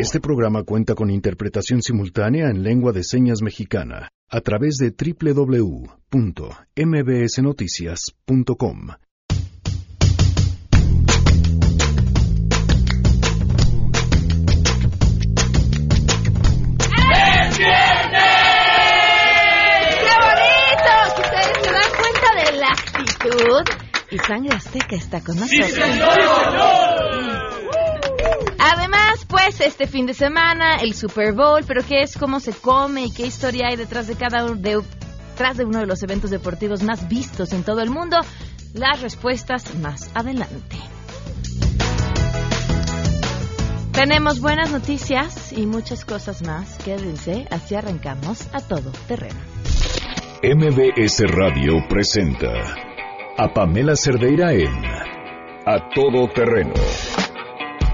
Este programa cuenta con interpretación simultánea en lengua de señas mexicana a través de www.mbsnoticias.com. ¡Qué bonito! Ustedes se dan cuenta de la actitud y sangre azteca está con nosotros. Además, pues este fin de semana el Super Bowl, pero qué es, cómo se come y qué historia hay detrás de cada uno de, detrás de uno de los eventos deportivos más vistos en todo el mundo. Las respuestas más adelante. Tenemos buenas noticias y muchas cosas más. Quédense, así arrancamos a todo terreno. MBS Radio presenta a Pamela Cerdeira en A Todo Terreno,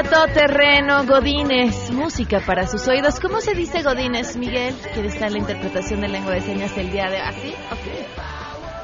A Todo Terreno, Godines, música para sus oídos. ¿Cómo se dice Godines, Miguel? ¿Quiere estar en la interpretación de lengua de señas el día de así? Ok.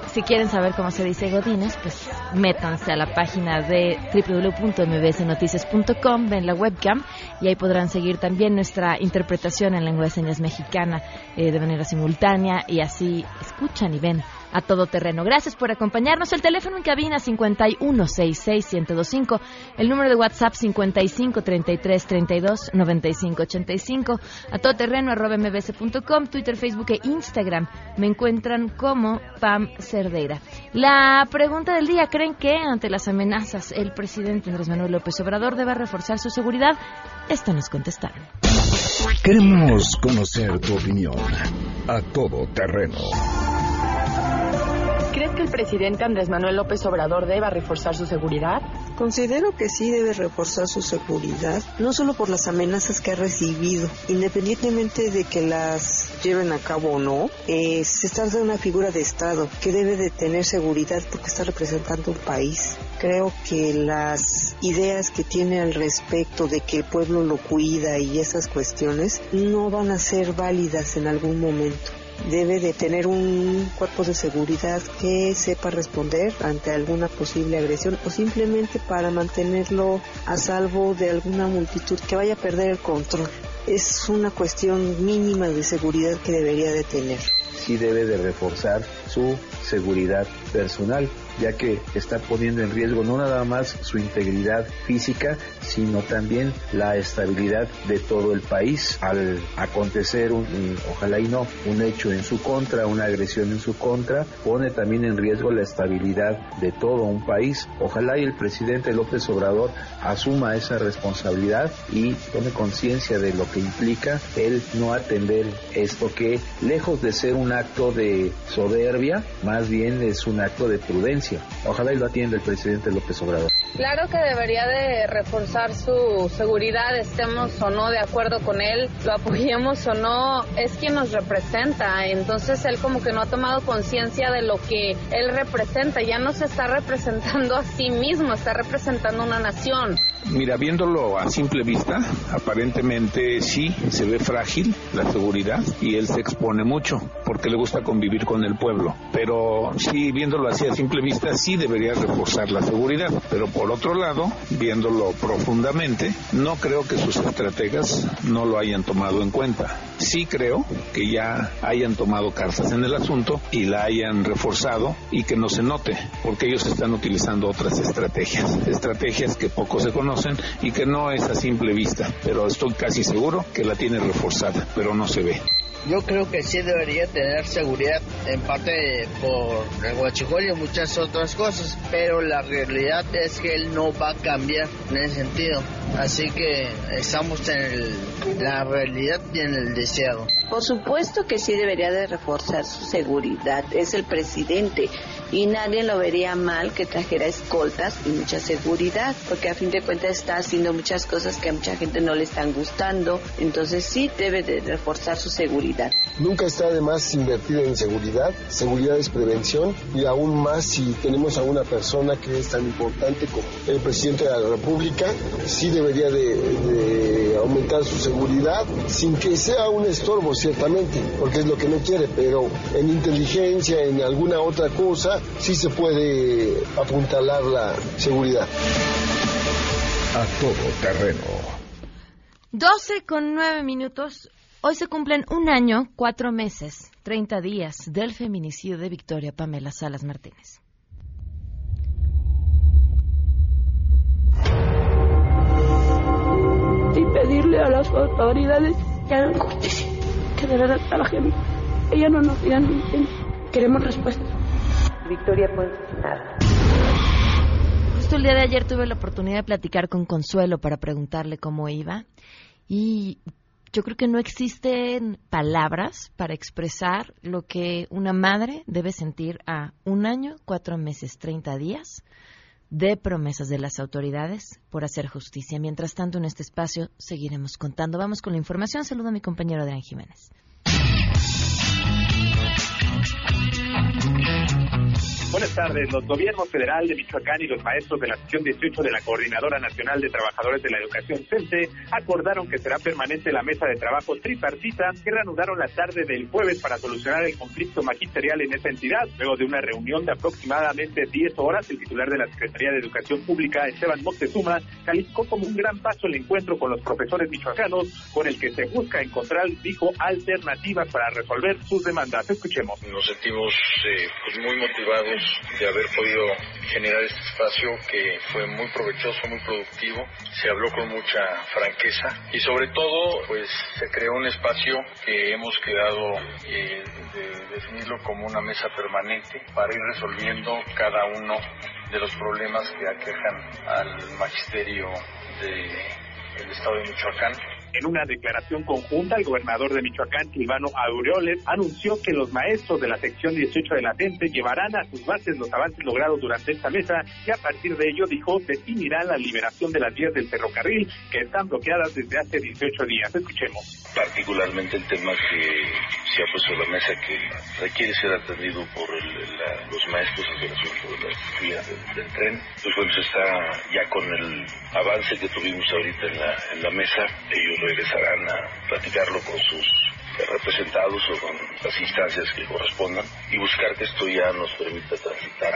Si quieren saber cómo se dice Godines, pues métanse a la página de www.mbsnoticias.com, ven la webcam y ahí podrán seguir también nuestra interpretación en lengua de señas mexicana eh, de manera simultánea y así escuchan y ven a todo terreno. Gracias por acompañarnos. El teléfono en cabina 5166125, el número de WhatsApp 5533329585, a todoterreno arroba mbs.com, Twitter, Facebook e Instagram. Me encuentran como Pam Cerdeira. La pregunta del día, ¿creen que ante las amenazas el presidente Andrés Manuel López Obrador deba reforzar su seguridad? Esto nos contestaron. Queremos conocer tu opinión. A Todo Terreno. ¿Crees que el presidente Andrés Manuel López Obrador deba reforzar su seguridad? Considero que sí debe reforzar su seguridad, no solo por las amenazas que ha recibido, independientemente de que las lleven a cabo o no, eh, se trata de una figura de Estado que debe de tener seguridad porque está representando un país. Creo que las ideas que tiene al respecto de que el pueblo lo cuida y esas cuestiones no van a ser válidas en algún momento debe de tener un cuerpo de seguridad que sepa responder ante alguna posible agresión o simplemente para mantenerlo a salvo de alguna multitud que vaya a perder el control. Es una cuestión mínima de seguridad que debería de tener. sí debe de reforzar su seguridad personal, ya que está poniendo en riesgo no nada más su integridad física, sino también la estabilidad de todo el país. Al acontecer, un, ojalá y no, un hecho en su contra, una agresión en su contra, pone también en riesgo la estabilidad de todo un país. Ojalá y el presidente López Obrador asuma esa responsabilidad y tome conciencia de lo que implica el no atender esto que, lejos de ser un acto de soberbia, más bien es un acto de prudencia. Ojalá y lo atienda el presidente López Obrador. Claro que debería de reforzar su seguridad, estemos o no de acuerdo con él, lo apoyemos o no, es quien nos representa. Entonces él como que no ha tomado conciencia de lo que él representa, ya no se está representando a sí mismo, está representando una nación. Mira, viéndolo a simple vista, aparentemente sí, se ve frágil la seguridad y él se expone mucho porque le gusta convivir con el pueblo. Pero sí, viéndolo así a simple vista, sí debería reforzar la seguridad. Pero por otro lado, viéndolo profundamente, no creo que sus estrategas no lo hayan tomado en cuenta. Sí creo que ya hayan tomado cartas en el asunto y la hayan reforzado y que no se note, porque ellos están utilizando otras estrategias, estrategias que poco se conocen y que no es a simple vista, pero estoy casi seguro que la tiene reforzada, pero no se ve. Yo creo que sí debería tener seguridad en parte por el huachicoleo y muchas otras cosas, pero la realidad es que él no va a cambiar en ese sentido. Así que estamos en la realidad y en el deseado. Por supuesto que sí debería de reforzar su seguridad. Es el presidente y nadie lo vería mal que trajera escoltas y mucha seguridad, porque a fin de cuentas está haciendo muchas cosas que a mucha gente no le están gustando. Entonces sí debe de reforzar su seguridad. Nunca está de más invertir en seguridad. Seguridad es prevención y aún más si tenemos a una persona que es tan importante como el presidente de la República, sí debería de, de aumentar su seguridad sin que sea un estorbo ciertamente, porque es lo que no quiere, pero en inteligencia, en alguna otra cosa, sí se puede apuntalar la seguridad. A todo terreno. 12 con 9 minutos. Hoy se cumplen un año, cuatro meses, 30 días del feminicidio de Victoria Pamela Salas Martínez. y pedirle a las autoridades que hagan justicia, que de verdad trabajen. Ella no nos digan mentiras. Queremos respuesta. Victoria asesinada. Justo el día de ayer tuve la oportunidad de platicar con Consuelo para preguntarle cómo iba y yo creo que no existen palabras para expresar lo que una madre debe sentir a un año, cuatro meses, treinta días de promesas de las autoridades por hacer justicia. Mientras tanto, en este espacio seguiremos contando. Vamos con la información. Saludo a mi compañero Adrián Jiménez. Buenas tardes. Los gobiernos federal de Michoacán y los maestros de la sección 18 de la Coordinadora Nacional de Trabajadores de la Educación CENTE acordaron que será permanente la mesa de trabajo tripartita que reanudaron la tarde del jueves para solucionar el conflicto magisterial en esa entidad. Luego de una reunión de aproximadamente 10 horas, el titular de la Secretaría de Educación Pública, Esteban Moctezuma, calificó como un gran paso el encuentro con los profesores michoacanos, con el que se busca encontrar, dijo, alternativas para resolver sus demandas. Escuchemos. Nos sentimos eh, pues muy motivados de haber podido generar este espacio que fue muy provechoso, muy productivo, se habló con mucha franqueza y sobre todo pues se creó un espacio que hemos quedado eh, de definirlo como una mesa permanente para ir resolviendo cada uno de los problemas que aquejan al magisterio del estado de Michoacán. En una declaración conjunta, el gobernador de Michoacán, Silvano Aureoles, anunció que los maestros de la sección 18 de la CENTE llevarán a sus bases los avances logrados durante esta mesa y a partir de ello, dijo, definirán la liberación de las vías del ferrocarril que están bloqueadas desde hace 18 días. Escuchemos. Particularmente el tema que se ha puesto en la mesa que requiere ser atendido por el- la- los maestros en relación con las vías del, del tren. Pues bueno, se está ya con el avance que tuvimos ahorita en la, en la mesa. Ellos regresarán a platicarlo con sus representados o con las instancias que correspondan y buscar que esto ya nos permita transitar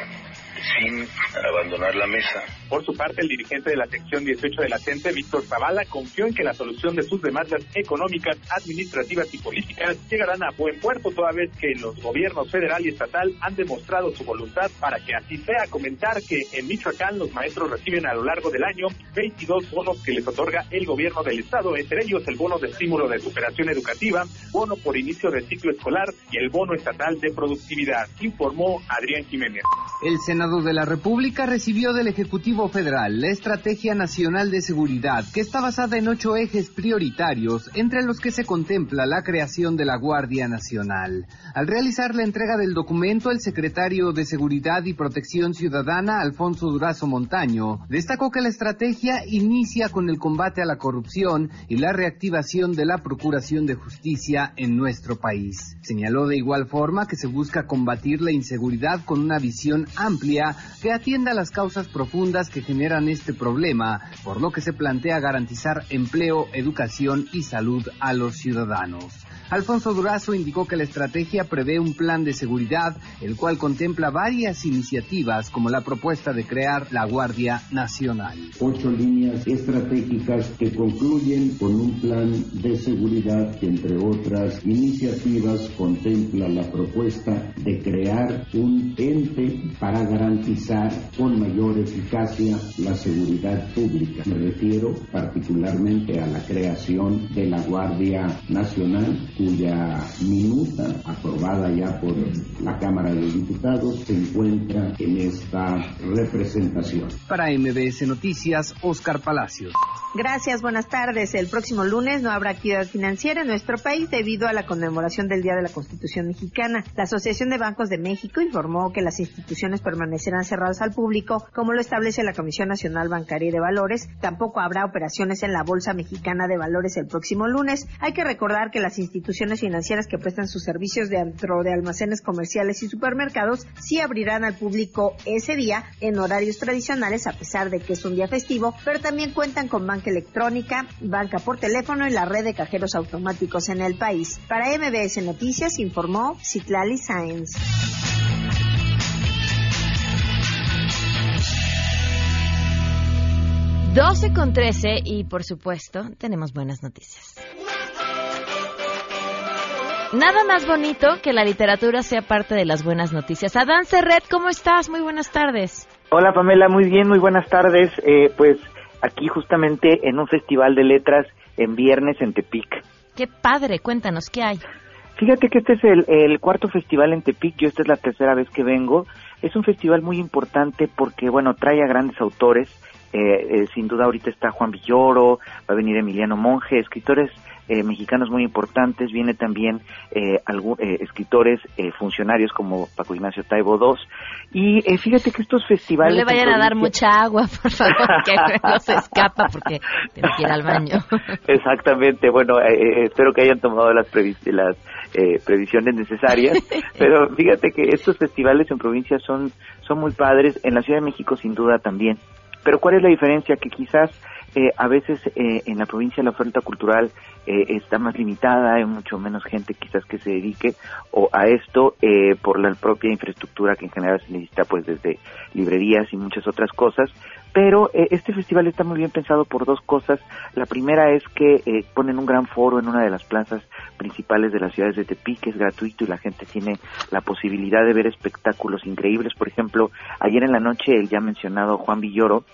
sin abandonar la mesa. Por su parte, el dirigente de la sección 18 de la CENTE, Víctor Zavala, confió en que la solución de sus demandas económicas, administrativas y políticas llegarán a buen puerto, toda vez que los gobiernos federal y estatal han demostrado su voluntad para que así sea. Comentar que en Michoacán los maestros reciben a lo largo del año 22 bonos que les otorga el gobierno del estado, entre ellos el bono de estímulo de superación educativa, bono por inicio de ciclo escolar y el bono estatal de productividad, informó Adrián Jiménez. El Senado de la República recibió del Ejecutivo Federal la Estrategia Nacional de Seguridad, que está basada en ocho ejes prioritarios, entre los que se contempla la creación de la Guardia Nacional. Al realizar la entrega del documento, el secretario de Seguridad y Protección Ciudadana, Alfonso Durazo Montaño, destacó que la estrategia inicia con el combate a la corrupción y la reactivación de la Procuración de Justicia en nuestro país. Señaló de igual forma que se busca combatir la inseguridad con una visión amplia que atienda las causas profundas que generan este problema, por lo que se plantea garantizar empleo, educación y salud a los ciudadanos. Alfonso Durazo indicó que la estrategia prevé un plan de seguridad, el cual contempla varias iniciativas como la propuesta de crear la Guardia Nacional. ocho líneas estratégicas que concluyen con un plan de seguridad que, entre otras iniciativas, contempla la propuesta de crear un ente para garantizar con mayor eficacia la seguridad pública. Me refiero particularmente a la creación de la Guardia Nacional, cuya minuta, aprobada ya por la Cámara de Diputados, se encuentra en esta representación. Para MBS Noticias, Oscar Palacios. Gracias, buenas tardes. El próximo lunes no habrá actividad financiera en nuestro país debido a la conmemoración del Día de la Constitución Mexicana. La Asociación de Bancos de México informó que las instituciones permanecerán cerradas al público, como lo establece la Comisión Nacional Bancaria de Valores. Tampoco habrá operaciones en la Bolsa Mexicana de Valores el próximo lunes. Hay que recordar que las instituciones financieras que prestan sus servicios dentro de almacenes comerciales y supermercados sí abrirán al público ese día en horarios tradicionales, a pesar de que es un día festivo, pero también cuentan con banca electrónica, banca por teléfono y la red de cajeros automáticos en el país. Para MBS Noticias informó Citlali Sáenz. Doce con 13 y por supuesto tenemos buenas noticias. Nada más bonito que la literatura sea parte de las buenas noticias. Adán Serret, ¿cómo estás? Muy buenas tardes. Hola Pamela, muy bien, muy buenas tardes. Eh, pues aquí justamente en un festival de letras en viernes en Tepic. Qué padre, cuéntanos, ¿qué hay? Fíjate que este es el, el cuarto festival en Tepic, yo esta es la tercera vez que vengo. Es un festival muy importante porque, bueno, trae a grandes autores. Eh, eh, sin duda ahorita está Juan Villoro, va a venir Emiliano Monge, escritores eh, mexicanos muy importantes, viene también eh, algún, eh, escritores eh, funcionarios como Paco Ignacio Taibo II. Y eh, fíjate que estos festivales... No le vayan a dar mucha agua, por favor, que no se escapa porque tiene que ir al baño. Exactamente, bueno, eh, espero que hayan tomado las, previs- las eh, previsiones necesarias, pero fíjate que estos festivales en provincia son, son muy padres, en la Ciudad de México sin duda también. Pero ¿cuál es la diferencia? Que quizás eh, a veces eh, en la provincia la oferta cultural eh, está más limitada, hay mucho menos gente quizás que se dedique o a esto eh, por la propia infraestructura que en general se necesita pues desde librerías y muchas otras cosas. Pero eh, este festival está muy bien pensado por dos cosas. La primera es que eh, ponen un gran foro en una de las plazas principales de las ciudades de Tepic, que es gratuito y la gente tiene la posibilidad de ver espectáculos increíbles. Por ejemplo, ayer en la noche el ya mencionado Juan Villoro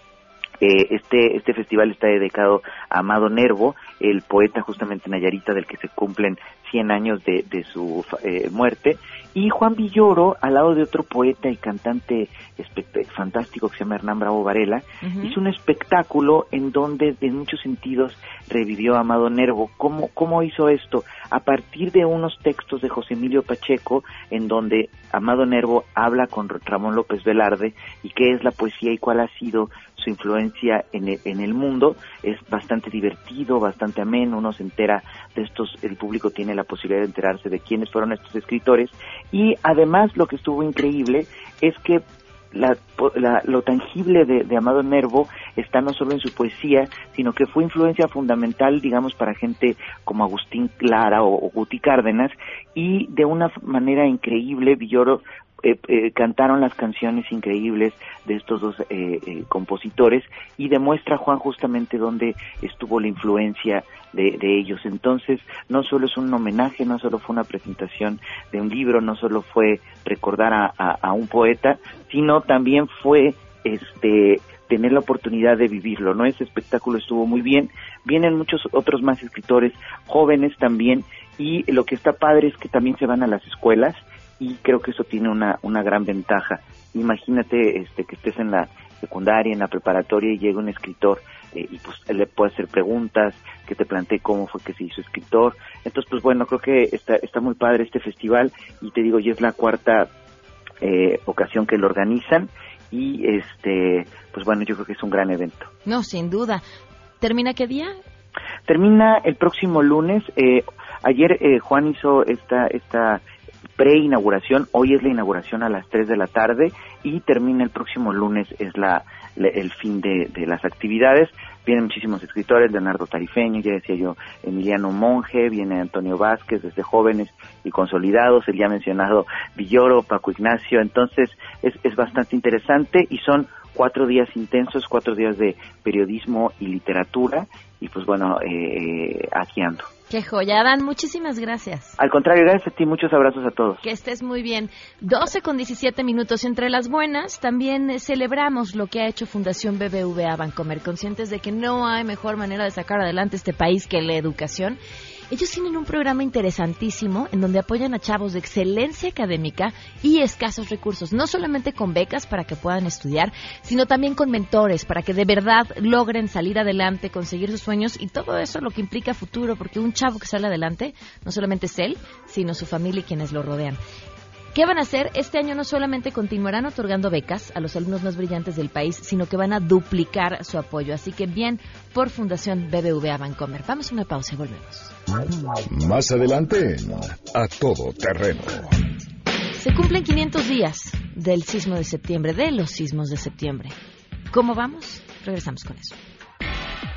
eh, este, este festival está dedicado a Amado Nervo, el poeta justamente Nayarita del que se cumplen 100 años de, de su eh, muerte, y Juan Villoro, al lado de otro poeta y cantante fantástico que se llama Hernán Bravo Varela, hizo un espectáculo en donde en muchos sentidos revivió a Amado Nervo. ¿Cómo, ¿Cómo hizo esto? A partir de unos textos de José Emilio Pacheco, en donde Amado Nervo habla con Ramón López Velarde y qué es la poesía y cuál ha sido su influencia en el, en el mundo. Es bastante divertido, bastante ameno, uno se entera de estos, el público tiene la posibilidad de enterarse de quiénes fueron estos escritores y además lo que estuvo increíble es que la- la- lo tangible de, Amado Nervo está no solo en su poesía, sino que fue influencia fundamental, digamos, para gente como Agustín Clara o, o Guti Cárdenas, y de una manera increíble, Villoro eh, eh, cantaron las canciones increíbles de estos dos eh, eh, compositores y demuestra Juan justamente dónde estuvo la influencia de, ellos. Entonces, no solo es un homenaje, no solo fue una presentación de un libro, no solo fue recordar a, a- a un poeta, sino también fue este tener la oportunidad de vivirlo, ¿no? Ese espectáculo estuvo muy bien. Vienen muchos otros más escritores jóvenes también y lo que está padre es que también se van a las escuelas y creo que eso tiene una, una gran ventaja. Imagínate este, que estés en la secundaria, en la preparatoria y llega un escritor eh, y pues le puede hacer preguntas, que te plantee cómo fue que se hizo escritor. Entonces, pues bueno, creo que está, está muy padre este festival y te digo, ya es la cuarta eh, ocasión que lo organizan y este, pues bueno, yo creo que es un gran evento. No, sin duda. ¿Termina qué día? Termina el próximo lunes. eh, ayer eh, Juan hizo esta, esta pre-inauguración, hoy es la inauguración a las 3 de la tarde y termina el próximo lunes, es la, la- el fin de, de las actividades. Vienen muchísimos escritores, Leonardo Tarifeño, ya decía yo, Emiliano Monge, viene Antonio Vázquez, desde jóvenes y consolidados, el ya mencionado Villoro, Paco Ignacio, entonces es, es bastante interesante y son cuatro días intensos, cuatro días de periodismo y literatura y pues bueno, eh, aquí ando. Qué joya, Dan, muchísimas gracias. Al contrario, gracias a ti, muchos abrazos a todos. Que estés muy bien. 12 con 17 minutos. Entre las buenas, también eh, celebramos lo que ha hecho Fundación BBVA Bancomer, conscientes de que no hay mejor manera de sacar adelante este país que la educación. Ellos tienen un programa interesantísimo en donde apoyan a chavos de excelencia académica y escasos recursos, no solamente con becas para que puedan estudiar, sino también con mentores para que de verdad logren salir adelante, conseguir sus sueños y todo eso lo que implica futuro, porque un chavo que sale adelante no solamente es él, sino su familia y quienes lo rodean. ¿Qué van a hacer? Este año no solamente continuarán otorgando becas a los alumnos más brillantes del país, sino que van a duplicar su apoyo. Así que bien por Fundación BBVA Bancomer. Vamos a una pausa y volvemos. Más adelante A Todo Terreno. Se cumplen 500 días del sismo de septiembre, de los sismos de septiembre. ¿Cómo vamos? Regresamos con eso.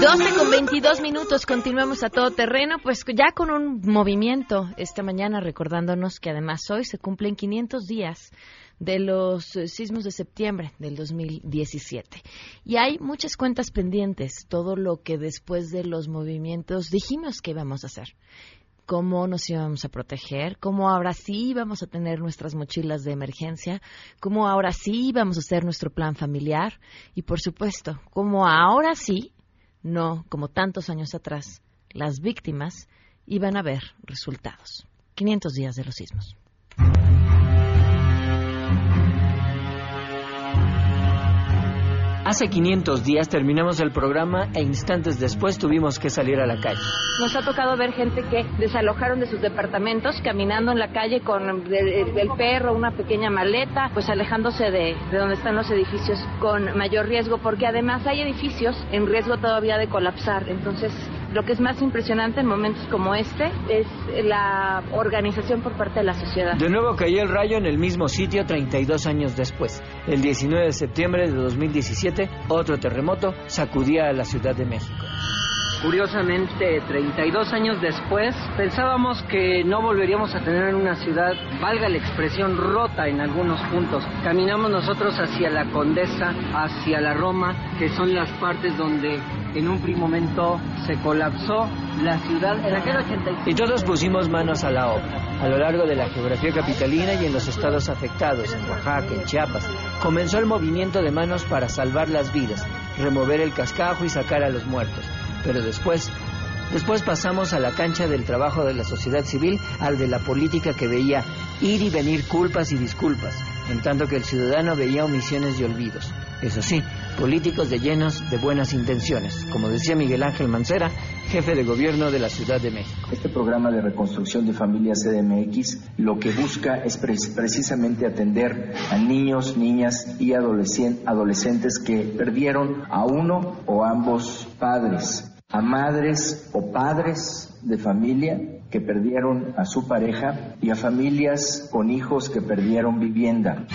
12 con 22 minutos, continuamos a todo terreno, pues ya con un movimiento esta mañana recordándonos que además hoy se cumplen 500 días de los sismos de septiembre del 2017. Y hay muchas cuentas pendientes, todo lo que después de los movimientos dijimos que íbamos a hacer. Cómo nos íbamos a proteger, cómo ahora sí íbamos a tener nuestras mochilas de emergencia, cómo ahora sí íbamos a hacer nuestro plan familiar y, por supuesto, cómo ahora sí no, como tantos años atrás, las víctimas iban a ver resultados. 500 días de los sismos. Hace 500 días terminamos el programa e instantes después tuvimos que salir a la calle. Nos ha tocado ver gente que desalojaron de sus departamentos caminando en la calle con el, el perro, una pequeña maleta, pues alejándose de, de donde están los edificios con mayor riesgo, porque además hay edificios en riesgo todavía de colapsar. Entonces, lo que es más impresionante en momentos como este es la organización por parte de la sociedad. De nuevo cayó el rayo en el mismo sitio 32 años después. El 19 de septiembre de 2017, otro terremoto sacudía a la Ciudad de México. Curiosamente, 32 años después, pensábamos que no volveríamos a tener una ciudad, valga la expresión, rota en algunos puntos. Caminamos nosotros hacia la Condesa, hacia la Roma, que son las partes donde en un primer momento se colapsó la ciudad en aquel 85. Y todos pusimos manos a la obra. A lo largo de la geografía capitalina y en los estados afectados, en Oaxaca, en Chiapas, comenzó el movimiento de manos para salvar las vidas, remover el cascajo y sacar a los muertos. Pero después, después pasamos a la cancha del trabajo de la sociedad civil al de la política que veía ir y venir culpas y disculpas, en tanto que el ciudadano veía omisiones y olvidos. Eso sí, políticos de llenos de buenas intenciones, como decía Miguel Ángel Mancera, jefe de gobierno de la Ciudad de México. Este programa de reconstrucción de familias CDMX lo que busca es pre- precisamente atender a niños, niñas y adolescen- adolescentes que perdieron a uno o ambos padres, a madres o padres de familia que perdieron a su pareja y a familias con hijos que perdieron vivienda.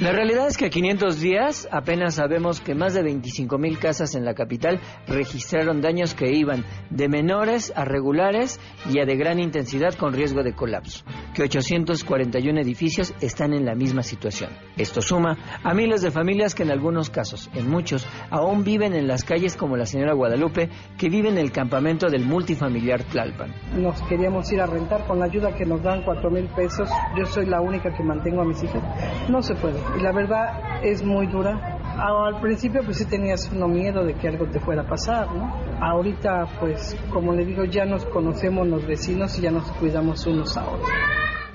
La realidad es que a 500 días apenas sabemos que más de 25 mil casas en la capital registraron daños que iban de menores a regulares y a de gran intensidad con riesgo de colapso, que 841 edificios están en la misma situación. Esto suma a miles de familias que en algunos casos, en muchos, aún viven en las calles como la señora Guadalupe, que vive en el campamento del multifamiliar Tlalpan. Nos queríamos ir a rentar con la ayuda que nos dan cuatro mil pesos. Yo soy la única que mantengo a mis hijas. No se puede. Y la verdad es muy dura. Al principio pues sí tenías uno miedo de que algo te fuera a pasar, ¿no? Ahorita pues como le digo ya nos conocemos los vecinos y ya nos cuidamos unos a otros.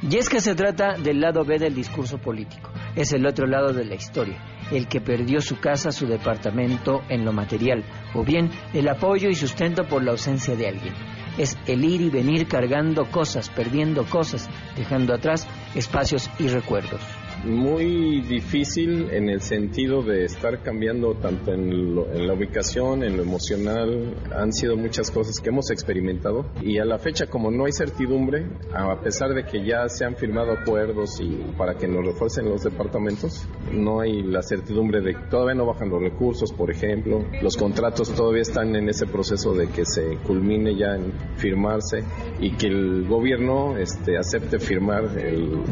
Y es que se trata del lado B del discurso político. Es el otro lado de la historia, el que perdió su casa, su departamento en lo material, o bien el apoyo y sustento por la ausencia de alguien. Es el ir y venir cargando cosas, perdiendo cosas, dejando atrás espacios y recuerdos. Muy difícil en el sentido de estar cambiando tanto en, en, la ubicación, en lo emocional. Han sido muchas cosas que hemos experimentado y a la fecha como no hay certidumbre, a pesar de que ya se han firmado acuerdos y para que nos refuercen los departamentos, no hay la certidumbre de que todavía no bajan los recursos, por ejemplo. Los contratos todavía están en ese proceso de que se culmine ya en firmarse y que el gobierno este, acepte firmar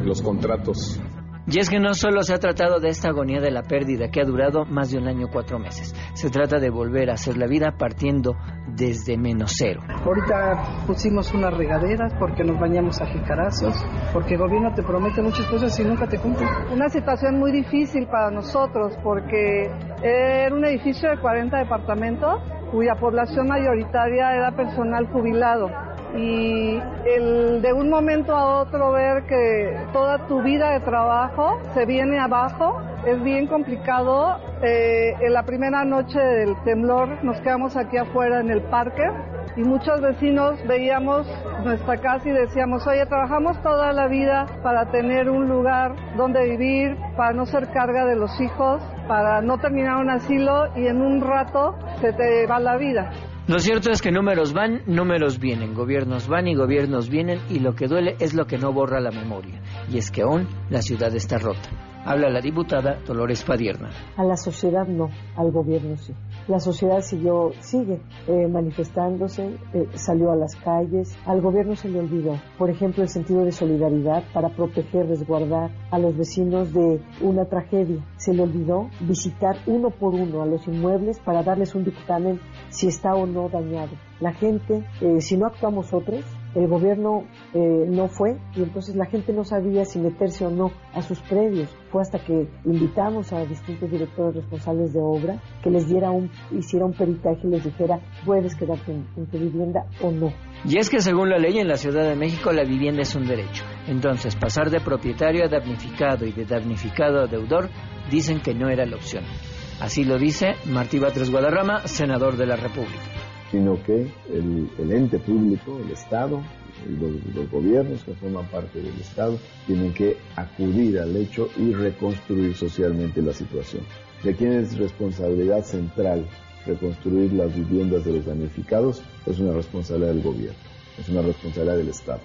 los contratos y es que no solo se ha tratado de esta agonía de la pérdida que ha durado más de un año cuatro meses. Se trata de volver a hacer la vida partiendo desde menos cero. Ahorita pusimos unas regaderas porque nos bañamos a jicarazos, porque el gobierno te promete muchas cosas y nunca te cumple. Una situación muy difícil para nosotros porque era un edificio de 40 departamentos cuya población mayoritaria era personal jubilado y el de un momento a otro ver que toda tu vida de trabajo se viene abajo es bien complicado. Eh, en la primera noche del temblor nos quedamos aquí afuera en el parque y muchos vecinos veíamos nuestra casa y decíamos, oye, trabajamos toda la vida para tener un lugar donde vivir, para no ser carga de los hijos, para no terminar un asilo y en un rato se te va la vida. Lo cierto es que números van, números vienen, gobiernos van y gobiernos vienen y lo que duele es lo que no borra la memoria. Y es que aún la ciudad está rota. Habla la diputada Dolores Padierna. A la sociedad no, al gobierno sí. La sociedad siguió, sigue eh, manifestándose, eh, salió a las calles, al gobierno se le olvidó, por ejemplo, el sentido de solidaridad para proteger, resguardar a los vecinos de una tragedia. Se le olvidó visitar uno por uno a los inmuebles para darles un dictamen si está o no dañado. La gente, eh, si no actuamos otros, el gobierno eh, no fue y entonces la gente no sabía si meterse o no a sus predios. Fue hasta que invitamos a distintos directores responsables de obra que les diera un, hiciera un peritaje y les dijera puedes quedarte en, tu vivienda o no. Y es que según la ley en la Ciudad de México la vivienda es un derecho. Entonces pasar de propietario a damnificado y de damnificado a deudor dicen que no era la opción. Así lo dice Martí Batres Guadarrama, senador de la República sino que el, ente público, el Estado, los, los, gobiernos que forman parte del Estado, tienen que acudir al hecho y reconstruir socialmente la situación. ¿De quién es responsabilidad central reconstruir las viviendas de los damnificados? Es una responsabilidad del gobierno, es una responsabilidad del Estado.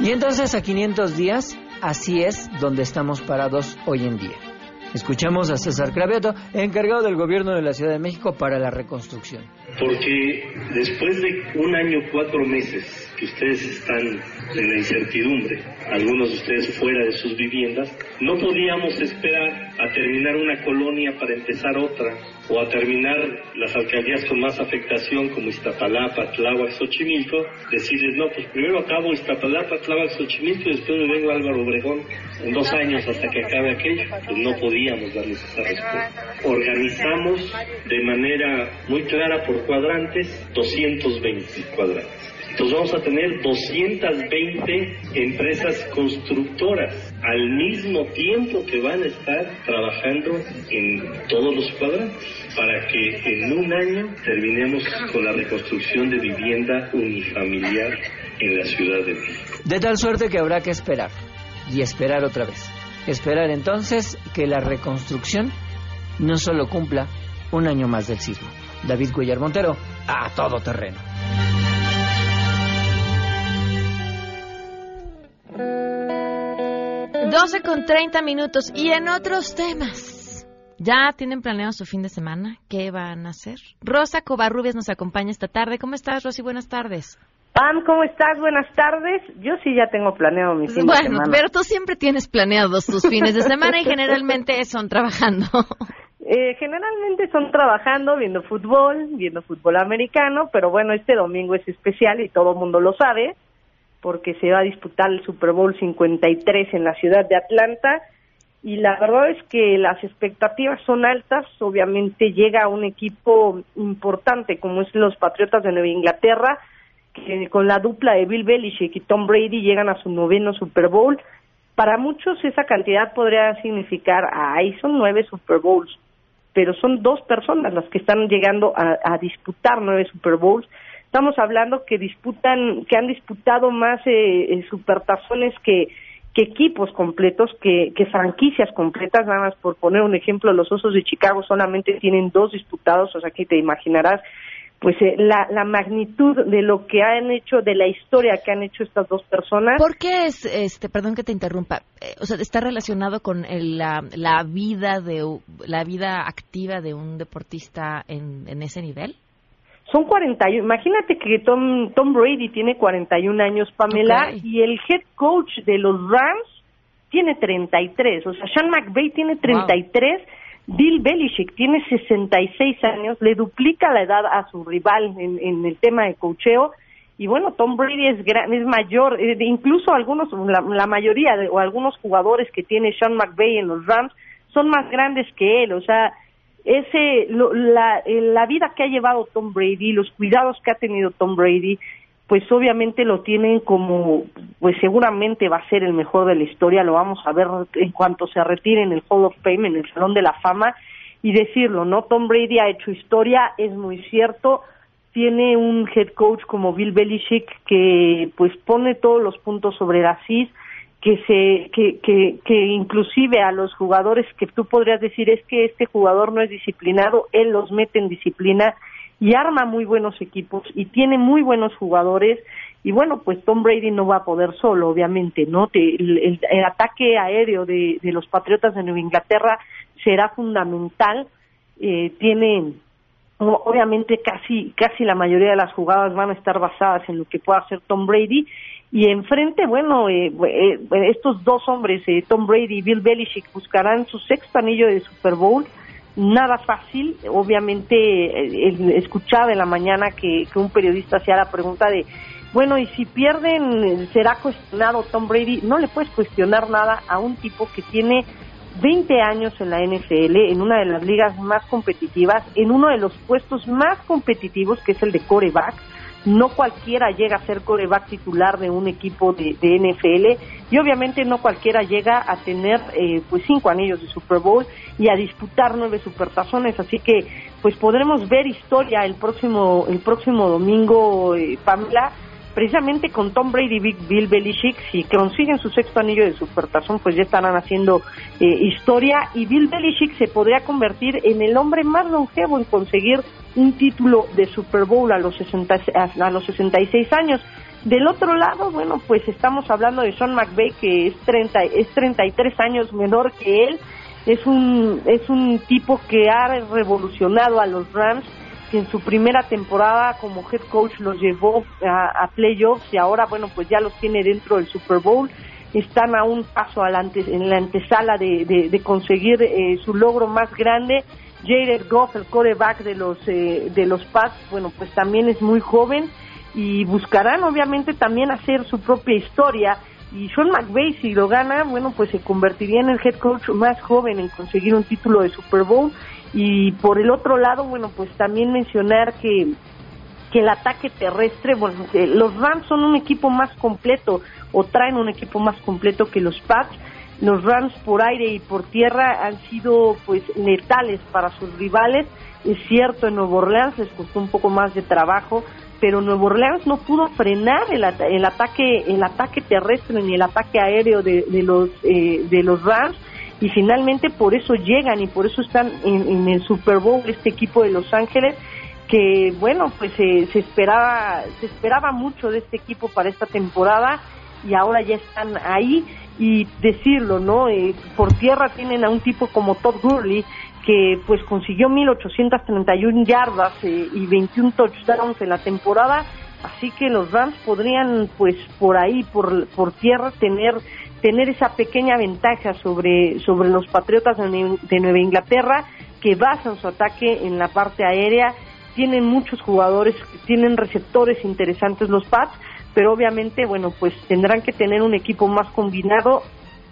Y entonces a 500 días, así es donde estamos parados hoy en día. Escuchamos a César Cravioto, encargado del gobierno de la Ciudad de México para la reconstrucción. Porque después de un año, cuatro meses que ustedes están en la incertidumbre, algunos de ustedes fuera de sus viviendas, no podíamos esperar a terminar una colonia para empezar otra, o a terminar las alcaldías con más afectación como Iztapalapa, Tláhuac, Xochimilco, decirles, no, pues primero acabo Iztapalapa, Tláhuac, Xochimilco y después me vengo a Álvaro Obregón en dos años hasta que acabe aquello. Pues no podíamos darles esa respuesta. Organizamos de manera muy clara por cuadrantes 220 cuadrantes. Entonces vamos a tener 220 empresas constructoras al mismo tiempo que van a estar trabajando en todos los cuadrantes para que en un año terminemos con la reconstrucción de vivienda unifamiliar en la Ciudad de México. De tal suerte que habrá que esperar y esperar otra vez. Esperar entonces que la reconstrucción no solo cumpla un año más del sismo. David Cuellar Montero, a todo terreno. 12 con 30 minutos. Y en otros temas, ¿ya tienen planeado su fin de semana? ¿Qué van a hacer? Rosa Covarrubias nos acompaña esta tarde. ¿Cómo estás, Rosy? Buenas tardes. Pam, ¿cómo estás? Buenas tardes. Yo sí ya tengo planeado mi fin de semana. Bueno, pero tú siempre tienes planeados tus fines de semana y generalmente son trabajando. Eh, generalmente son trabajando, viendo fútbol, viendo fútbol americano, pero bueno, este domingo es especial y todo el mundo lo sabe porque se va a disputar el Super Bowl 53 en la ciudad de Atlanta y la verdad es que las expectativas son altas, obviamente llega un equipo importante como es los Patriotas de Nueva Inglaterra, que con la dupla de Bill Belichick y Tom Brady llegan a su noveno Super Bowl. Para muchos esa cantidad podría significar, ahí son nueve Super Bowls, pero son dos personas las que están llegando a, disputar nueve Super Bowls Estamos hablando que disputan, que han disputado más eh, eh, supertazones que que equipos completos, que, que franquicias completas, nada más por poner un ejemplo, los Osos de Chicago solamente tienen dos disputados, o sea que te imaginarás pues eh, la, la magnitud de lo que han hecho, de la historia que han hecho estas dos personas. ¿Por qué es, este, perdón que te interrumpa, eh, o sea, está relacionado con el, la, la vida de la vida activa de un deportista en, en ese nivel? Son 41, imagínate que Tom, Tom Brady tiene 41 años, Pamela, y el head coach de los Rams tiene 33, o sea, Sean McVay tiene 33, Bill Belichick tiene 66 años, le duplica la edad a su rival en, en el tema de cocheo, y bueno, Tom Brady es, gran, es mayor, eh, incluso algunos, la, la mayoría de, o algunos jugadores que tiene Sean McVay en los Rams son más grandes que él, o sea, ese lo- la, eh, la vida que ha llevado Tom Brady, los cuidados que ha tenido Tom Brady, pues obviamente lo tienen como, pues seguramente va a ser el mejor de la historia, lo vamos a ver en cuanto se retire en el Hall of Fame, en el Salón de la Fama, y decirlo, ¿no? Tom Brady ha hecho historia, es muy cierto, tiene un head coach como Bill Belichick que pues pone todos los puntos sobre las is, que se que, que, que inclusive a los jugadores que tú podrías decir es que este jugador no es disciplinado, él los mete en disciplina y arma muy buenos equipos y tiene muy buenos jugadores. Y bueno pues Tom Brady no va a poder solo obviamente no el, el- el ataque aéreo de, de los Patriotas de Nueva Inglaterra será fundamental. Eh, obviamente casi casi la mayoría de las jugadas van a estar basadas en lo que pueda hacer Tom Brady. Y enfrente bueno eh, eh, estos dos hombres eh, Tom Brady y Bill Belichick buscarán su sexto anillo de Super Bowl nada fácil obviamente eh, escuchaba en la mañana que, que un periodista hacía la pregunta de bueno y si pierden será cuestionado Tom Brady no le puedes cuestionar nada a un tipo que tiene 20 años en la NFL, en una de las ligas más competitivas, en uno de los puestos más competitivos, que es el de coreback. No cualquiera llega a ser coreback titular de un equipo de, de NFL y obviamente no cualquiera llega a tener eh, pues cinco anillos de Super Bowl y a disputar nueve supertazones. Así que pues podremos ver historia el próximo el próximo domingo, eh, Pamela, precisamente con Tom Brady y Bill Belichick, si consiguen su sexto anillo de supertazón, pues ya estarán haciendo eh, historia y Bill Belichick se podría convertir en el hombre más longevo en conseguir un título de Super Bowl a los, 60, a los 66 años. Del otro lado, bueno, pues estamos hablando de Sean McVay, que es, 30, es 33 años menor que él, es un, es un tipo que ha revolucionado a los Rams, que en su primera temporada como head coach los llevó a, a playoffs y ahora, bueno, pues ya los tiene dentro del Super Bowl. Están a un paso adelante, en la antesala de, de, de conseguir eh, su logro más grande. Jared Goff, el quarterback de los, eh, de los Pats, bueno, pues también es muy joven y buscarán obviamente también hacer su propia historia. Y Sean McVay, si lo gana, bueno, pues se convertiría en el head coach más joven en conseguir un título de Super Bowl. Y por el otro lado, bueno, pues también mencionar que, que el ataque terrestre, bueno, los Rams son un equipo más completo o traen un equipo más completo que los Pats. Los Rams por aire y por tierra han sido pues letales para sus rivales. Es cierto, en Nuevo Orleans les costó un poco más de trabajo, pero Nuevo Orleans no pudo frenar el, el ataque el ataque terrestre ni el ataque aéreo de, de los eh, de los Rams y finalmente por eso llegan y por eso están en, en el Super Bowl este equipo de Los Ángeles que bueno pues eh, se esperaba se esperaba mucho de este equipo para esta temporada y ahora ya están ahí y decirlo no Eh, por tierra tienen a un tipo como Todd Gurley que pues consiguió 1831 yardas eh, y 21 touchdowns en la temporada. Así que los Rams podrían pues por ahí por por tierra tener tener esa pequeña ventaja sobre sobre los Patriotas de, Nue- de Nueva Inglaterra que basan su ataque en la parte aérea. Tienen muchos jugadores tienen receptores interesantes los Pats pero obviamente bueno pues tendrán que tener un equipo más combinado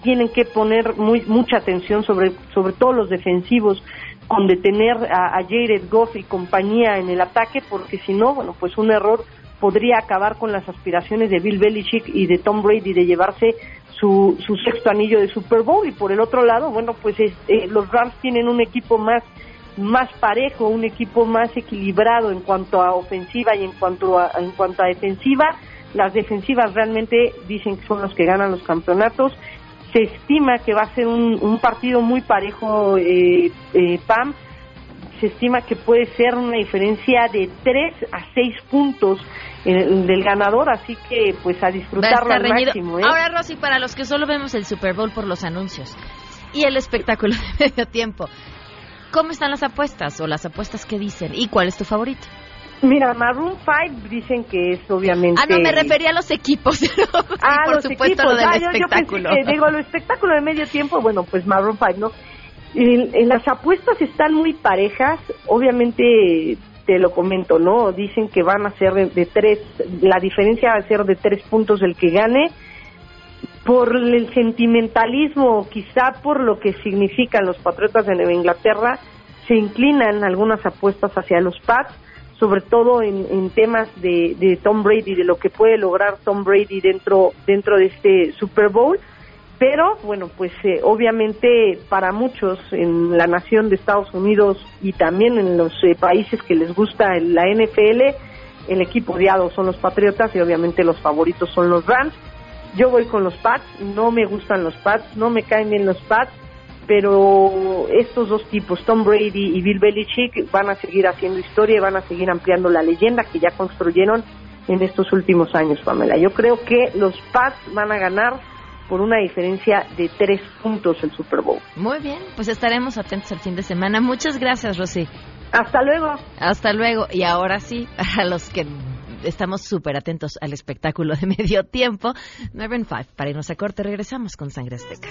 tienen que poner muy mucha atención sobre sobre todo los defensivos con detener a, a Jared Goff y compañía en el ataque porque si no bueno pues un error podría acabar con las aspiraciones de Bill Belichick y de Tom Brady de llevarse su, su sexto anillo de Super Bowl y por el otro lado bueno pues es- eh, los Rams tienen un equipo más más parejo, un equipo más equilibrado en cuanto a ofensiva y en cuanto a, en cuanto a defensiva. Las defensivas realmente dicen que son los que ganan los campeonatos. Se estima que va a ser un, partido muy parejo, eh, eh, Pam. Se estima que puede ser una diferencia de 3 a 6 puntos del ganador, así que pues a disfrutarlo al máximo. ¿eh? Ahora, Rosy, para los que solo vemos el Super Bowl por los anuncios y el espectáculo de medio tiempo, ¿cómo están las apuestas o las apuestas que dicen? ¿Y cuál es tu favorito? Mira, Maroon 5 dicen que es obviamente... Ah, no, me refería a los equipos. ah, por los supuesto, equipos. lo del ah, espectáculo. Yo, digo, lo espectáculo de medio tiempo, bueno, pues Maroon 5, ¿no? En, las apuestas están muy parejas, obviamente te lo comento, ¿no? Dicen que van a ser de, tres, la diferencia va a ser de tres puntos el que gane. Por el sentimentalismo, quizá por lo que significan los Patriotas de Nueva Inglaterra, se inclinan algunas apuestas hacia los Pats sobre todo en, temas de, Tom Brady, de lo que puede lograr Tom Brady dentro, dentro de este Super Bowl. Pero bueno, pues eh, obviamente para muchos en la nación de Estados Unidos y también en los eh, países que les gusta la NFL, el equipo odiado son los Patriotas y obviamente los favoritos son los Rams. Yo voy con los Pats, no me gustan los Pats, no me caen bien los Pats, pero estos dos tipos, Tom Brady y Bill Belichick, van a seguir haciendo historia y van a seguir ampliando la leyenda que ya construyeron en estos últimos años, Pamela. Yo creo que los Pats van a ganar por una diferencia de tres puntos el Super Bowl. Muy bien, pues estaremos atentos al fin de semana. Muchas gracias, Rosy. Hasta luego. Hasta luego. Y ahora sí, a los que estamos súper atentos al espectáculo de medio tiempo, 9 5, para irnos a corte, regresamos con Sangre Azteca.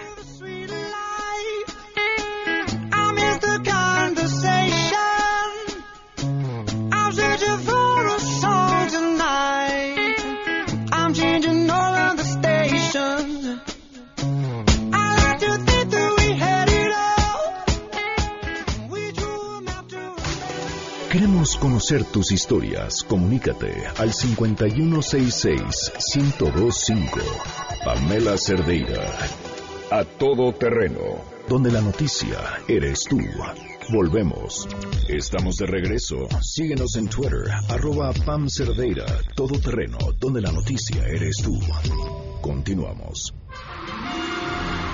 Conocer tus historias. Comunícate al 5166-1025. Pamela Cerdeira. A todo terreno. Donde la noticia eres tú. Volvemos. Estamos de regreso. Síguenos en Twitter, arroba Pam Cerdeira, todo terreno, donde la noticia eres tú. Continuamos.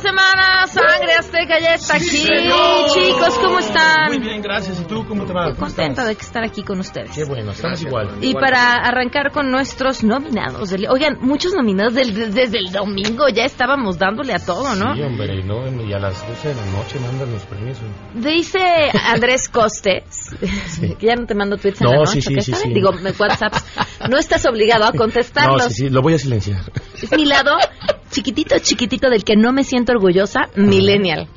Semana, Sangre Azteca ya está aquí. Chicos, ¿cómo están? Muy bien, gracias. ¿Y tú cómo te va? Contenta de estar aquí con ustedes. Qué bueno, estamos igual. Y para arrancar con nuestros nominados. Oigan, muchos nominados desde el domingo. Ya estábamos dándole a todo, ¿no? Sí, hombre, y, no, y a las 12 de la noche mandan los premios. Dice Andrés Costes, que ya no te mando tweets en no, la noche. Sí, sí, sí, Digo, WhatsApp. No estás obligado a contestarlos. No, sí, sí, lo voy a silenciar. Es mi lado chiquitito, chiquitito del que no me siento orgullosa, millennial.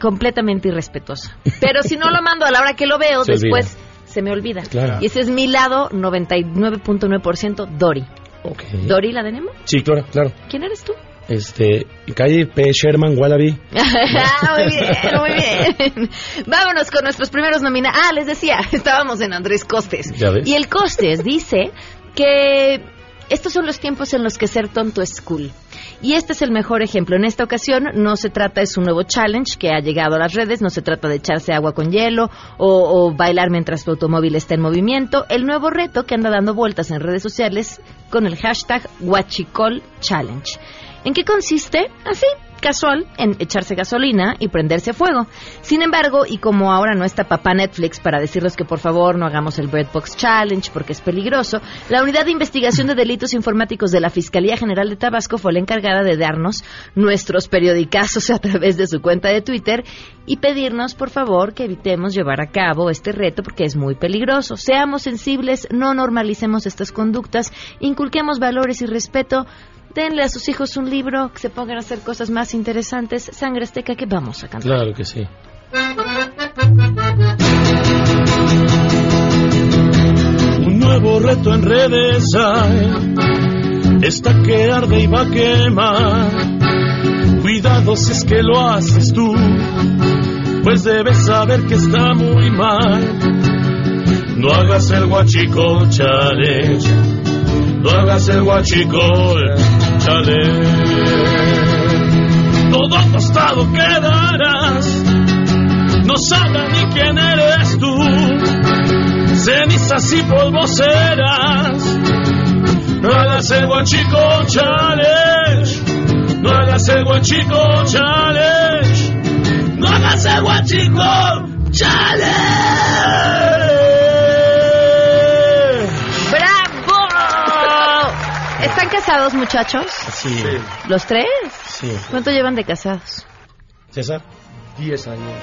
completamente irrespetuosa. Pero si no lo mando a la hora que lo veo, después se me olvida. Y ese es mi lado 99.9% Dori. Okay. ¿Dori la tenemos? Sí, claro, claro. ¿Quién eres tú? Este, calle P. Sherman Wallaby. Ah, muy bien, muy bien. Vámonos con nuestros primeros nominados. Ah, les decía, estábamos en Andrés Costes. Y el Costes dice que estos son los tiempos en los que ser tonto es cool. Y este es el mejor ejemplo. En esta ocasión no se trata, es un nuevo challenge que ha llegado a las redes, no se trata de echarse agua con hielo o, bailar mientras tu automóvil está en movimiento. El nuevo reto que anda dando vueltas en redes sociales con el hashtag Huachicol Challenge. ¿En qué consiste? Así, casual en echarse gasolina y prenderse fuego. Sin embargo, y como ahora no está papá Netflix para decirles que por favor no hagamos el Breadbox Challenge porque es peligroso, la Unidad de Investigación de Delitos Informáticos de la Fiscalía General de Tabasco fue la encargada de darnos nuestros periodicazos a través de su cuenta de Twitter y pedirnos por favor que evitemos llevar a cabo este reto porque es muy peligroso. Seamos sensibles, no normalicemos estas conductas, inculquemos valores y respeto denle a sus hijos un libro, que se pongan a hacer cosas más interesantes. Sangre Azteca, que vamos a cantar. Claro que sí. Un nuevo reto en redes hay, esta que arde y va a quemar. Cuidado si es que lo haces tú, pues debes saber que está muy mal No hagas el guachico challenge. No hagas el guachico challenge. Todo acostado quedarás. No sabrá ni quién eres tú. Cenizas y polvo serás. No hagas el guachico challenge. No hagas el guachico challenge. No hagas el guachico challenge. Casados, muchachos? Sí. ¿Los tres? Sí. ¿Cuánto llevan de casados? César, 10 años.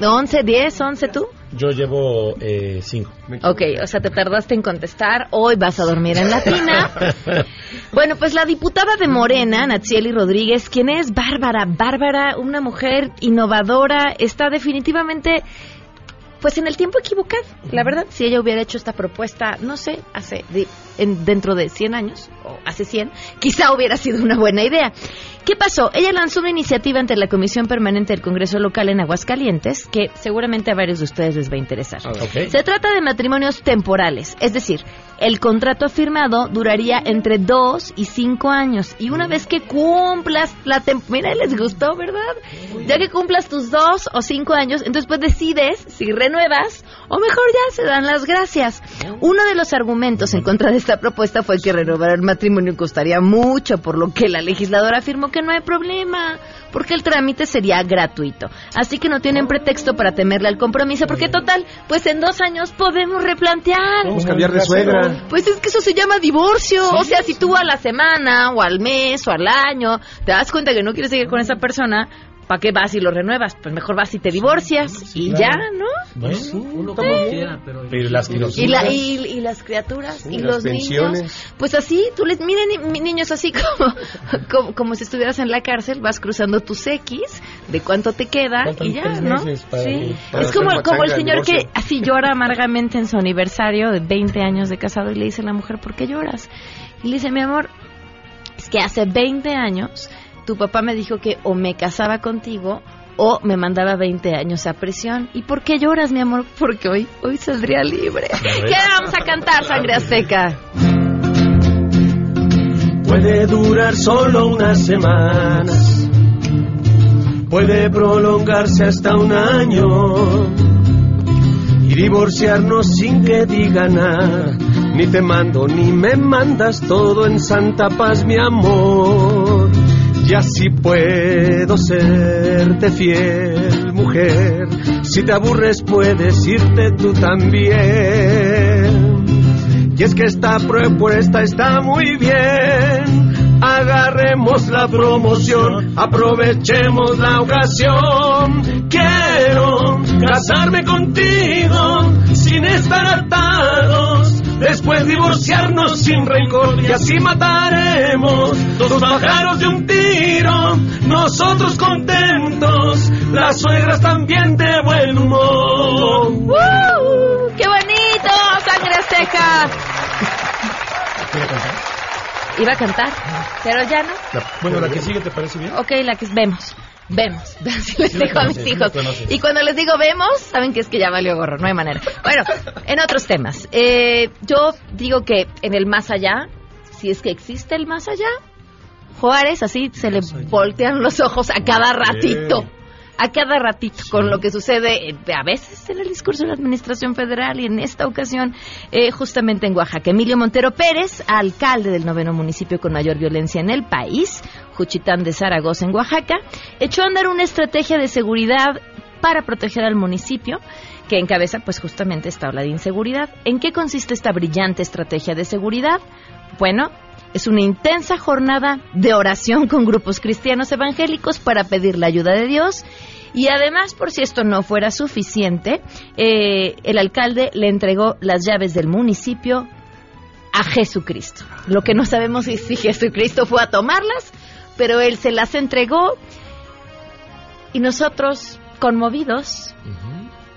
¿11, 10, 11 tú? yo llevo eh, cinco. Ok, o sea, te tardaste en contestar. Hoy vas a dormir en la tina. Bueno, pues la diputada de Morena, Natsieli Rodríguez, quien es Bárbara, Bárbara, una mujer innovadora, está definitivamente pues en el tiempo equivocado. La verdad, si ella hubiera hecho esta propuesta, no sé, hace de- en- dentro de 100 años o hace 100, quizá hubiera sido una buena idea. ¿Qué pasó? Ella lanzó una iniciativa ante la Comisión Permanente del Congreso Local en Aguascalientes que seguramente a varios de ustedes les va a interesar. Se trata de matrimonios temporales, es decir, el contrato firmado duraría entre dos y cinco años y una vez que cumplas la temporada, mira, les gustó, ¿verdad? Ya que cumplas tus dos o cinco años, entonces pues decides si renuevas o mejor ya se dan las gracias. Uno de los argumentos en contra de esta propuesta fue que renovar el matrimonio costaría mucho, por lo que la legisladora afirmó que no hay problema, porque el trámite sería gratuito. Así que no tienen pretexto para temerle al compromiso, porque total, pues en dos años podemos replantear. Podemos cambiar de suegra. Pues es que eso se llama divorcio. o sea, si tú a la semana o al mes o al año te das cuenta que no quieres seguir con esa persona, ¿para qué vas y lo renuevas? Pues mejor vas y te divorcias y claro. ya, ¿no? Bueno, Uno como quiera, pero... Pero las Y, la- y, y las criaturas y las los pensiones. niños, pues así, tú les miren ni- mi- niños así como, como como si estuvieras en la cárcel, vas cruzando tus X de cuánto te queda y ya, tres ¿no? meses para- Sí. para Es como, como el señor que así llora amargamente en su aniversario de 20 años de casado y le dice a la mujer, ¿por qué lloras? Y le dice, mi amor, es que hace 20 años tu papá me dijo que o me casaba contigo o me mandaba 20 años a prisión. ¿Y por qué lloras, mi amor? Porque hoy, hoy saldría libre. ¿Qué vamos a cantar, Sangre Azteca? Puede durar solo unas semanas, puede prolongarse hasta un año y divorciarnos sin que diga nada. Ni te mando ni me mandas todo en santa paz, mi amor. Y así puedo serte fiel, mujer. Si te aburres puedes irte tú también. Y es que esta propuesta está muy bien. Agarremos la promoción, aprovechemos la ocasión. Quiero casarme contigo sin estar atados. Después divorciarnos sin rencor y así mataremos dos pájaros de un tiro. Nosotros contentos, las suegras también de buen humor. ¡Woo! ¡Qué bonito! ¡Sangre Azteca! Iba a cantar, pero ya no. Bueno, la que sigue, ¿te parece bien? Ok, la que vemos. Vemos. Así les Sí a mis sí hijos. Y cuando les digo vemos, saben que es que ya valió gorro, no hay manera. Bueno, en otros temas. Eh, yo digo que en el más allá, si es que existe el más allá, Juárez así se le voltean los ojos a cada ratito. A cada ratito, con lo que sucede eh, a veces en el discurso de la Administración Federal y en esta ocasión eh, justamente en Oaxaca. Emilio Montero Pérez, alcalde del noveno municipio con mayor violencia en el país, Juchitán de Zaragoza en Oaxaca, echó a andar una estrategia de seguridad para proteger al municipio que encabeza pues justamente esta ola de inseguridad. ¿En qué consiste esta brillante estrategia de seguridad? Bueno, es una intensa jornada de oración con grupos cristianos evangélicos para pedir la ayuda de Dios. Y además, por si esto no fuera suficiente, eh, el alcalde le entregó las llaves del municipio a Jesucristo. Lo que no sabemos es si Jesucristo fue a tomarlas, pero él se las entregó y nosotros, conmovidos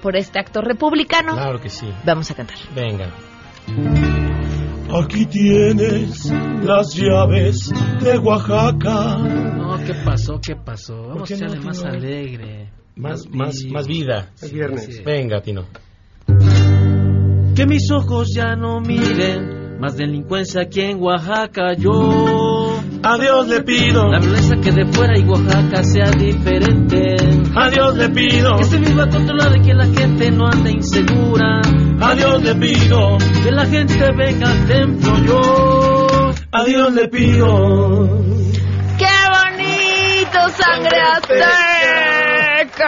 por este acto republicano, Claro que sí. vamos a cantar. Venga. Aquí tienes las llaves de Oaxaca. No, ¿qué pasó? ¿Qué pasó? Vamos qué a no, echarle más alegre. Más, más, más vida. Es viernes. Venga, Tino. Que mis ojos ya no miren más delincuencia aquí en Oaxaca. Yo a Dios le pido la violencia que de fuera y Oaxaca sea diferente. A Dios le pido que se viva controlado y que la gente no ande insegura. A Dios le pido que la gente venga al templo. Yo a Dios le pido. ¡Qué bonito, sangre azteca!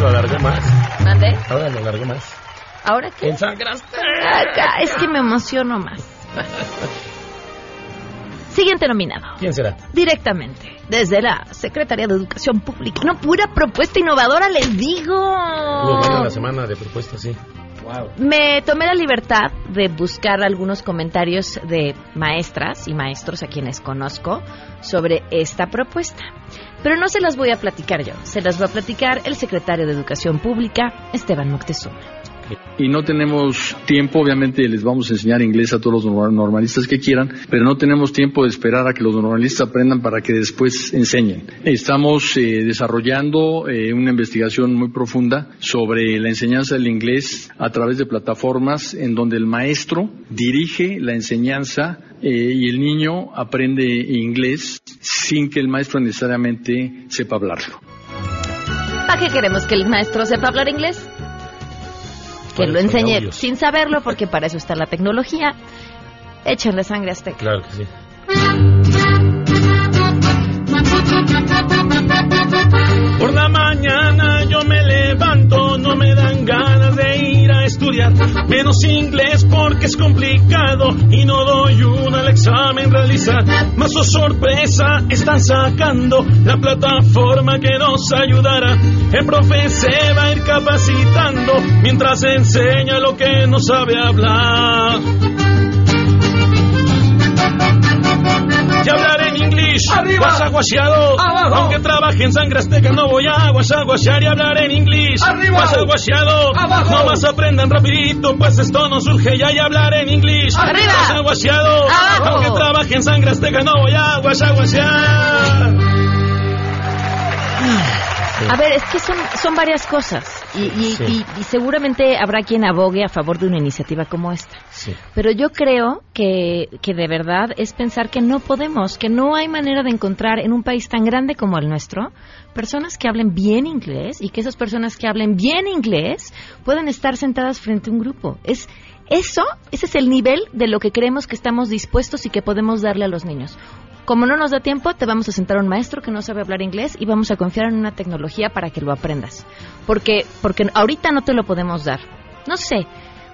Lo alargué más. ¿Mande? Ahora lo alargué más. ¿Ahora qué? En sangre azteca. Es que me emociono más. Siguiente nominado. ¿Quién será? Directamente, desde la Secretaría de Educación Pública. No, pura propuesta innovadora, les digo. Hubo la semana de propuestas, sí. Me tomé la libertad de buscar algunos comentarios de maestras y maestros a quienes conozco sobre esta propuesta. Pero no se las voy a platicar yo, se las va a platicar el secretario de Educación Pública, Esteban Moctezuma. Y no tenemos tiempo, obviamente les vamos a enseñar inglés a todos los normalistas que quieran, pero no tenemos tiempo de esperar a que los normalistas aprendan para que después enseñen. Estamos eh, desarrollando eh, una investigación muy profunda sobre la enseñanza del inglés a través de plataformas en donde el maestro dirige la enseñanza eh, y el niño aprende inglés sin que el maestro necesariamente sepa hablarlo. ¿Para qué queremos que el maestro sepa hablar inglés? Que lo enseñe sin saberlo, porque para eso está la tecnología. Échenle sangre a azteca. Claro que sí. Por la mañana yo me levanto, no me dan ganas estudiar, menos inglés porque es complicado y no doy una al examen realizar. Más o sorpresa, están sacando la plataforma que nos ayudará. El profe se va a ir capacitando mientras enseña lo que no sabe hablar. Ya hablaré en inglés, guasaguaseado. Aunque trabaje en sangre azteca, no voy a guasaguasear y hablar en inglés. Guasaguaseado. No más aprendan rapidito, pues esto no surge ya y hablar en inglés. Guasaguaseado. Aunque trabaje en sangre azteca, no voy a A ver, es que son, son varias cosas y, y, Sí. y- y seguramente habrá quien abogue a favor de una iniciativa como esta. Sí. Pero yo creo que, que de verdad es pensar que no podemos, que no hay manera de encontrar en un país tan grande como el nuestro personas que hablen bien inglés y que esas personas que hablen bien inglés puedan estar sentadas frente a un grupo. Es eso, ese es el nivel de lo que creemos que estamos dispuestos y que podemos darle a los niños. Como no nos da tiempo, te vamos a sentar a un maestro que no sabe hablar inglés y vamos a confiar en una tecnología para que lo aprendas. Porque, porque ahorita no te lo podemos dar. No sé,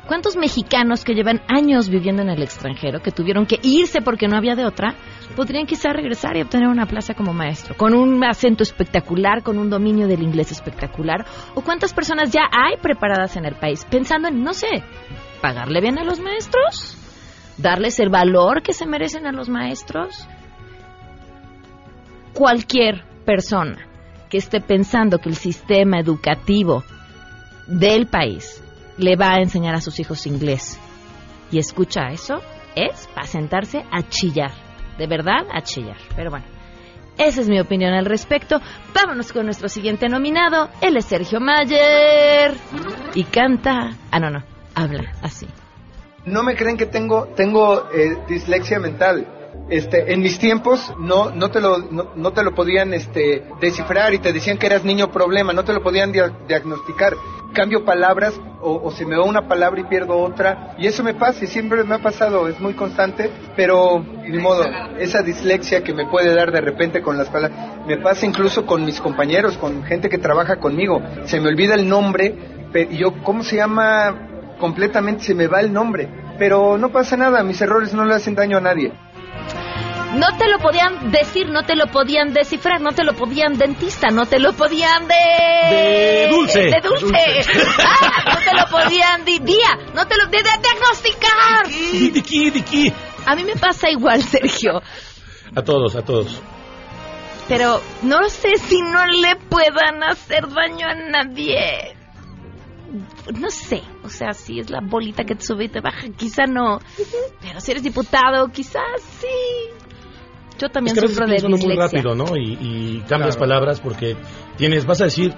¿cuántos mexicanos que llevan años viviendo en el extranjero, que tuvieron que irse porque no había de otra, podrían quizá regresar y obtener una plaza como maestro? Con un acento espectacular, con un dominio del inglés espectacular. ¿O cuántas personas ya hay preparadas en el país pensando en, no sé, pagarle bien a los maestros? ¿Darles el valor que se merecen a los maestros? Cualquier persona que esté pensando que el sistema educativo del país le va a enseñar a sus hijos inglés y escucha eso, es para sentarse a chillar. De verdad, a chillar. Pero bueno, esa es mi opinión al respecto. Vámonos con nuestro siguiente nominado. Él es Sergio Mayer. Y canta... Ah, no, no. Habla así. No me creen que tengo tengo eh, dislexia mental. Este, en mis tiempos no no te lo no, te lo podían este descifrar y te decían que eras niño problema, no te lo podían dia- diagnosticar. Cambio palabras o, se me va una palabra y pierdo otra y eso me pasa y siempre me ha pasado, es muy constante, pero ni modo, esa dislexia que me puede dar de repente con las palabras, me pasa incluso con mis compañeros, con gente que trabaja conmigo, se me olvida el nombre pe- y yo cómo se llama completamente se me va el nombre. Pero no pasa nada, mis errores no le hacen daño a nadie. No te lo podían decir, no te lo podían descifrar, no te lo podían dentista, no te lo podían de... De dulce. De dulce. Dulce. Ah, no te lo podían di- día, no te lo de, de diagnosticar. Diki, diki. A mí me pasa igual, Sergio. A todos, a todos. Pero no sé si no le puedan hacer daño a nadie. No sé, o sea, si es la bolita que te sube y te baja, quizá no. Pero si eres diputado, quizás sí. Yo también es que a veces sufro de uno muy dislexia. rápido, ¿no? Y, y cambias palabras porque tienes, vas a decir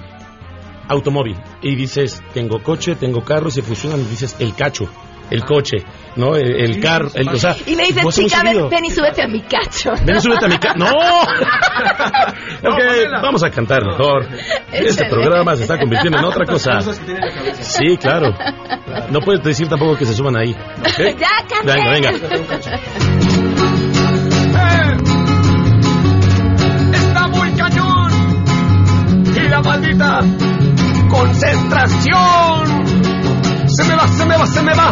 automóvil. Y dices, tengo coche, tengo carro, y se fusionan y dices, el cacho, el coche, ¿no? El, el carro, el, o sea, Y le dices, chica, ven, ven y súbete a mi cacho. Ven y súbete a mi cacho. ¡No! Ok, vamos a cantar mejor. Este programa se está convirtiendo en otra cosa. Sí, claro. No puedes decir tampoco que se suban ahí. ¿ok? ya, canté. Venga, venga. Y la maldita concentración. Se me va, se me va, se me va.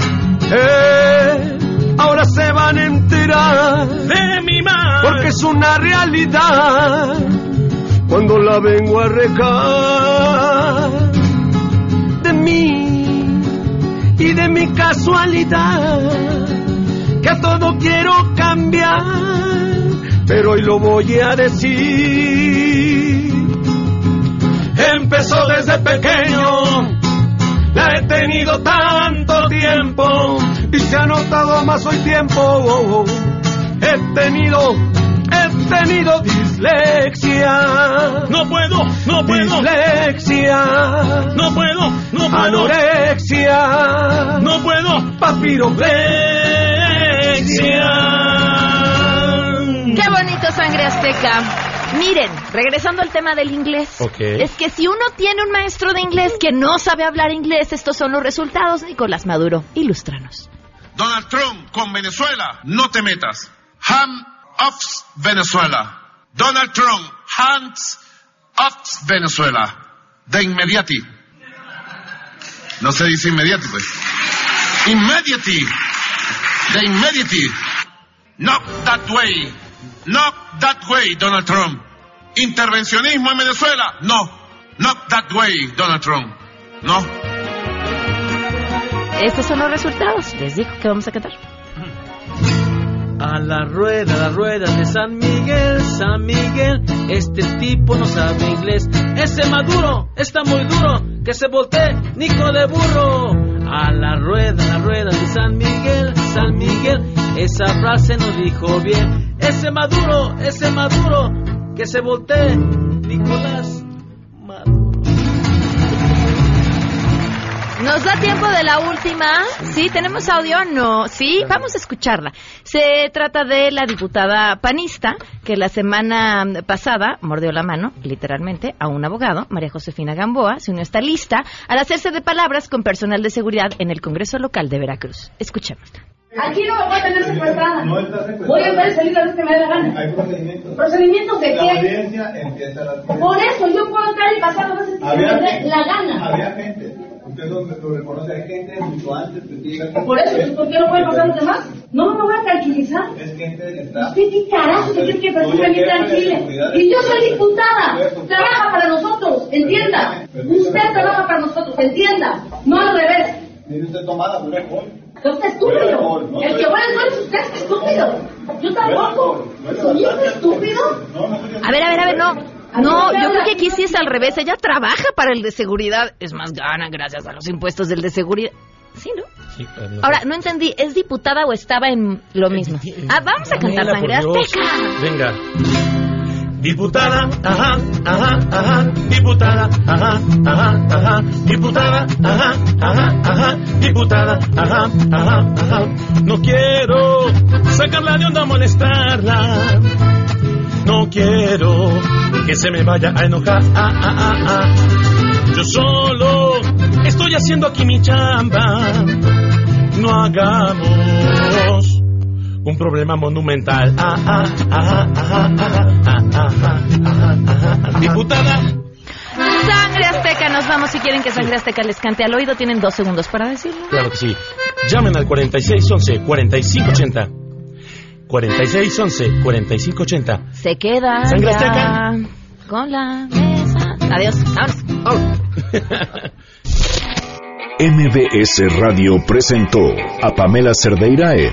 Eh, ahora se van a enterar de mi mal. Porque es una realidad. Cuando la vengo a recar de mí y de mi casualidad, que a todo quiero cambiar, pero hoy lo voy a decir. Empezó desde pequeño, la he tenido tanto tiempo y se ha notado más hoy tiempo. He tenido, he tenido dislexia. No puedo, no puedo. Dislexia. No puedo, no puedo. Anorexia. No puedo. Qué bonito sangre azteca. Miren, regresando al tema del inglés. Ok. Es que si uno tiene un maestro de inglés que no sabe hablar inglés, estos son los resultados. Nicolás Maduro, ilústranos. Donald Trump con Venezuela, no te metas. Hand off Venezuela. Donald Trump, hands off Venezuela. De inmediati. No se dice inmediati, pues. Immediately. De inmediati. Not that way. Not that way, Donald Trump. Intervencionismo en Venezuela. No. Not that way, Donald Trump. No. Estos son los resultados. Les digo que vamos a cantar. A la rueda, a la rueda de San Miguel, San Miguel, este tipo no sabe inglés. Ese Maduro está muy duro, que se voltee Nico de burro. A la rueda, a la rueda de San Miguel, San Miguel, esa frase no dijo bien. Ese Maduro, ese Maduro, que se voltee Nicolás. Nos da tiempo de la última. ¿Sí? ¿Tenemos audio? No. ¿Sí? Vamos a escucharla. Se trata de la diputada panista que la semana pasada mordió la mano, literalmente, a un abogado, María Josefina Gamboa, se unió a esta lista al hacerse de palabras con personal de seguridad en el Congreso local de Veracruz. Escuchémosla. Aquí no me voy a tener secuestrada. Voy a poder salir a la vez que me dé la gana. Hay procedimientos. ¿Procedimientos de La qué? audiencia empieza a las Por eso yo puedo entrar y pasar las veces que Había me dé la gana. Había gente. Usted lo, lo reconoce, hay gente mucho antes que llega. Por eso, ¿pues ¿por qué no pueden pasar los demás? No me voy a tranquilizar. Es gente está. ¿Usted qué carajo se cree que presume mi tranquila? Y yo soy diputada. Trabaja para nosotros, entienda. Usted trabaja para nosotros, entienda. No al revés. Mire usted tomada, no es gol. Usted es estúpido. El que huele el es usted es estúpido. Yo tampoco. ¿Soy un estúpido? A ver, a ver, a ver, no. No, yo creo que aquí sí es al revés. Ella trabaja para el de seguridad. Es más, gana gracias a los impuestos del de seguridad. Sí, ¿no? Sí, eh, no. Ahora, no entendí, ¿es diputada o estaba en lo mismo? Ah, vamos a cantar Sangre. Azteca. Venga. Diputada, ajá, ajá, ajá, diputada, ajá, ajá, ajá, diputada, ajá, ajá, ajá, diputada, ajá, ajá, ajá. No quiero sacarla de onda, molestarla. No quiero que se me vaya a enojar. Ah, ah, ah, ah. Yo solo estoy haciendo aquí mi chamba. No hagamos un problema monumental. Diputada. Sangre Azteca, nos vamos. Si quieren que Sangre Azteca les cante al oído, tienen dos segundos para decirlo. Claro que sí. Llamen al 4611-4580. 4611-4580. Se queda. Sangre Azteca. Con la mesa. Adiós. Vámonos. Vámonos. MBS Radio presentó a Pamela Cerdeira en